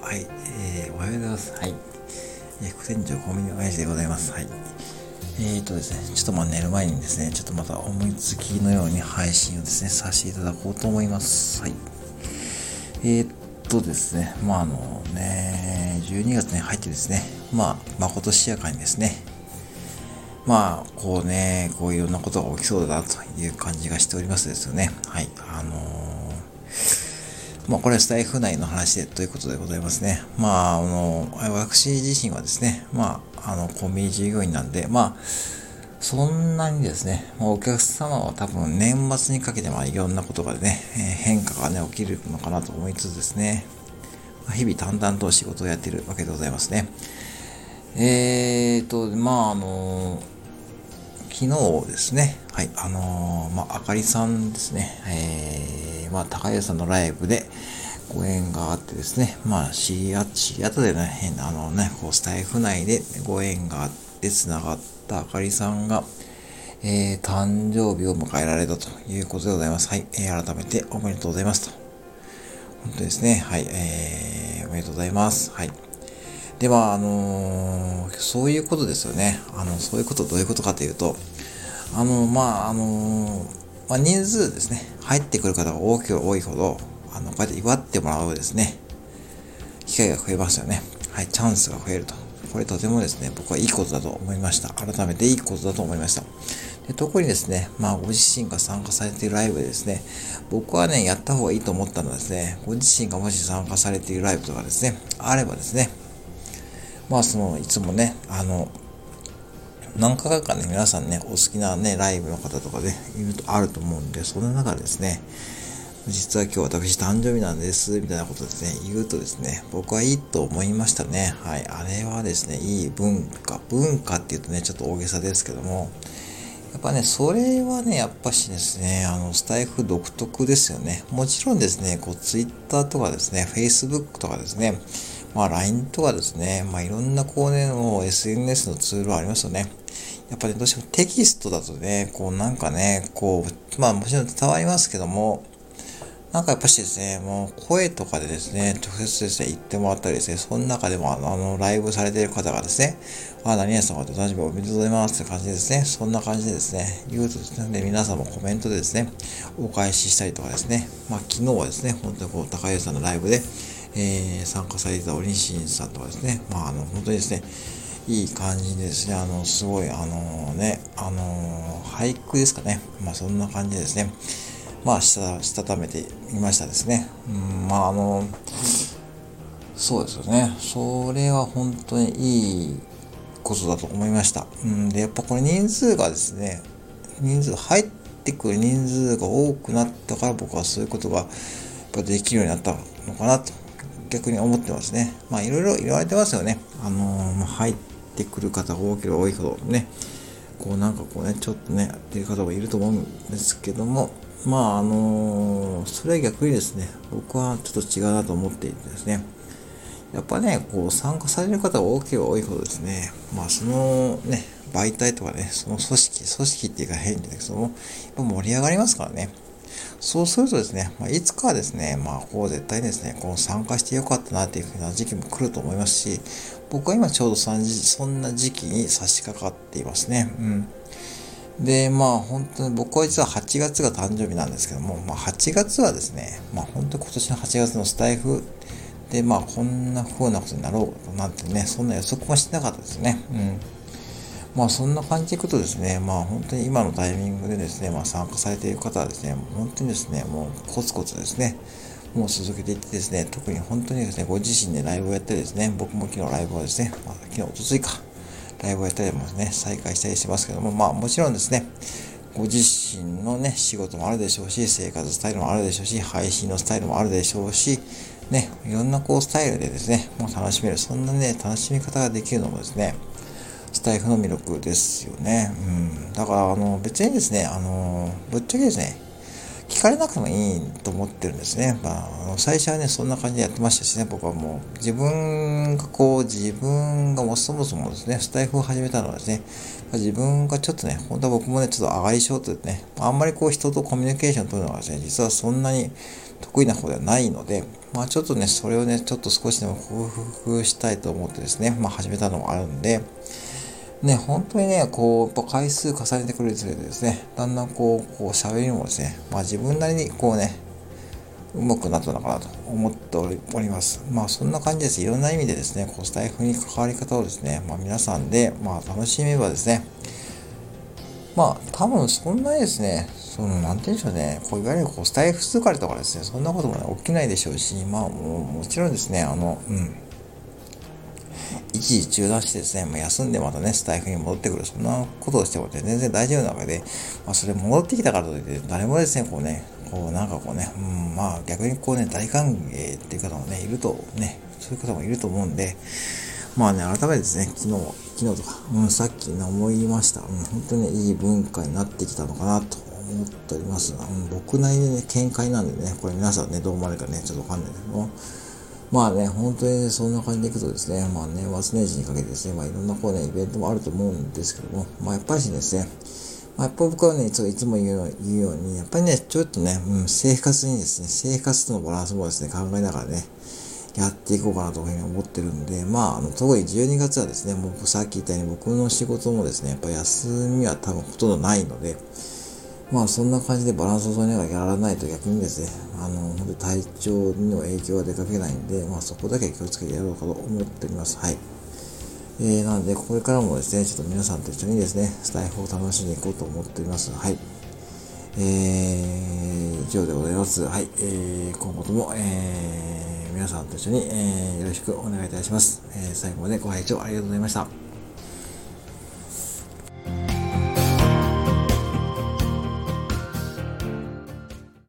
は。はい。えー、おはようございます。はい。えー、副店長コンビニ親父でございます。はい。えーとですね、ちょっとまあ寝る前にですね、ちょっとまた思いつきのように配信をですね、させていただこうと思います。はい。えー、っとですね、まああのね、12月に入ってですね、まあ、まことしやかにですね、まあ、こうね、こういろんなことが起きそうだなという感じがしておりますですよね。はい。あのー、まあ、これはスタイフ内の話でということでございますね。まあ、あの、私自身はですね、まあ、あの、コンビニ従業員なんで、まあ、そんなにですね、まあ、お客様は多分年末にかけてまあいろんなことがね、えー、変化がね、起きるのかなと思いつつですね、まあ、日々淡々と仕事をやっているわけでございますね。えーと、まあ、あの昨日ですね、はい、あの、まあ、あかりさんですね、えー、まあ、高谷さんのライブでご縁があってですね、まあ、知り合、知り合ったでね、変な、あのね、こう、スタイフ内でご縁があって繋がったあかりさんが、えー、誕生日を迎えられたということでございます。はい、えー、改めておめでとうございますと。本当ですね、はい、えー、おめでとうございます。はい。では、あのー、そういうことですよね。あの、そういうことどういうことかというと、あの、まあ、あのー、まあ、人数ですね、入ってくる方が大きく多いほど、あの、こうやって祝ってもらうですね、機会が増えますよね。はい、チャンスが増えると。これとてもですね、僕はいいことだと思いました。改めていいことだと思いました。で特にですね、まあ、ご自身が参加されているライブでですね、僕はね、やった方がいいと思ったのはですね、ご自身がもし参加されているライブとかですね、あればですね、まあそのいつもねあの何回かね皆さんねお好きなねライブの方とかで、ね、いるとあると思うんでその中ですね実は今日私誕生日なんですみたいなことですね言うとですね僕はいいと思いましたねはいあれはですねいい文化文化っていうとねちょっと大げさですけどもやっぱね、それはね、やっぱしですね、あの、スタイフ独特ですよね。もちろんですね、こう、ツイッターとかですね、フェイスブックとかですね、まあ LINE とかですね、まあいろんなこうね、もう SNS のツールはありますよね。やっぱり、どうしてもテキストだとね、こうなんかね、こう、まあもちろん伝わりますけども、なんかやっぱしですね、もう声とかでですね、直接ですね、言ってもらったりですね、その中でもあの、ライブされてる方がですね、あ、何々さんが誕生日おめでとうございますって感じですね、そんな感じでですね、言うとですね、で皆さんもコメントでですね、お返ししたりとかですね、まあ昨日はですね、本当にこう、高橋さんのライブで、えー、参加されてたおにしんさんとかですね、まあ、あの、本当にですね、いい感じですね、あの、すごい、あのね、あの俳句ですかね。まあ、そんな感じですね、まあ、した、したためてみましたですね。うん、まあ、あのそうですよね。それは本当にいいことだと思いました。うん、で、やっぱこれ人数がですね、人数、入ってくる人数が多くなったから僕はそういうことがやっぱできるようになったのかなと逆に思ってますね。まあいろいろ言われてますよね。あのー、入ってくる方が多ければ多いほどね、こうなんかこうね、ちょっとね、やってる方もいると思うんですけども、まああのー、それは逆にですね、僕はちょっと違うなと思っていてですね、やっぱね、こう参加される方が多ければ多いほどですね、まあそのね、媒体とかね、その組織、組織っていうか変じゃないけども、やっぱ盛り上がりますからね。そうするとですね、まあ、いつかはですね、まあ、こう絶対ですね、こう参加してよかったなっていうふうな時期も来ると思いますし、僕は今ちょうどそんな時期に差し掛かっていますね。うん。で、まあ本当に僕は実は8月が誕生日なんですけども、まあ8月はですね、まあ本当に今年の8月のスタイフで、まあこんな風なことになろうなんてね、そんな予測もしてなかったですね。うん。まあそんな感じでいくとですね、まあ本当に今のタイミングでですね、まあ参加されている方はですね、本当にですね、もうコツコツですね、もう続けていってですね、特に本当にですね、ご自身でライブをやってですね、僕も昨日ライブをですね、まあ、昨日、おとついか、ライブをやったりもですね、再開したりしてますけども、まあもちろんですね、ご自身のね、仕事もあるでしょうし、生活スタイルもあるでしょうし、配信のスタイルもあるでしょうし、ね、いろんなこうスタイルでですね、もう楽しめる、そんなね、楽しみ方ができるのもですね、タイフの魅力ですよね。うん。だから、あの、別にですね、あの、ぶっちゃけですね、聞かれなくてもいいと思ってるんですね。まあ、あの最初はね、そんな感じでやってましたしね、僕はもう、自分がこう、自分がもそもそもですね、スタイフを始めたのはですね、自分がちょっとね、本当は僕もね、ちょっと上がり症というね、あんまりこう人とコミュニケーションを取るのがですね、実はそんなに得意な方ではないので、まあちょっとね、それをね、ちょっと少しでも克服したいと思ってですね、まあ始めたのもあるんで、ね、本当にね、こう、やっぱ回数重ねてくるにつれてですね、だんだんこう、こう喋りもですね、まあ自分なりにこうね、うまくなったのかなと思っております。まあそんな感じです。いろんな意味でですね、こうスタイフに関わり方をですね、まあ皆さんで、まあ楽しめばですね、まあ多分そんなにですね、その、なんて言うんでしょうね、こういわゆるこうスタイフ疲れとかですね、そんなこともね、起きないでしょうし、まあももちろんですね、あの、うん、一時中断してですね、まあ、休んでまたね、スタイフに戻ってくる、そんなことをしても全然大丈夫なわけで、まあ、それ戻ってきたからといって、誰もですね、こうね、こうなんかこうね、うん、まあ逆にこうね、大歓迎っていう方もね、いるとね、そういう方もいると思うんで、まあね、改めてですね、昨日、昨日とか、うん、さっきね、思いました。うん、本当に、いい文化になってきたのかなと思っております。うん、僕なりにね、見解なんでね、これ皆さんね、どう思われるかね、ちょっとわかんないけども、まあね、本当に、ね、そんな感じでいくとですね、まあね、末年始にかけてですね、まあいろんなこうね、イベントもあると思うんですけども、まあやっぱりですね、まあ、やっぱ僕はね、いつも言う言うように、やっぱりね、ちょっとね、うん、生活にですね、生活とのバランスもですね、考えながらね、やっていこうかなというふうに思ってるんで、まあ、あの特に12月はですね、もうさっき言ったように僕の仕事もですね、やっぱ休みは多分ほとんどないので、まあそんな感じでバランスを取りながらやらないと逆にですね、あの、本当体調の影響が出かけないんで、まあそこだけ気をつけてやろうかと思っております。はい。えー、なので、これからもですね、ちょっと皆さんと一緒にですね、スタイフを楽しんでいこうと思っております。はい。えー、以上でございます。はい。えー、今後とも、えー、皆さんと一緒に、えー、よろしくお願いいたします。えー、最後までご拝聴ありがとうございました。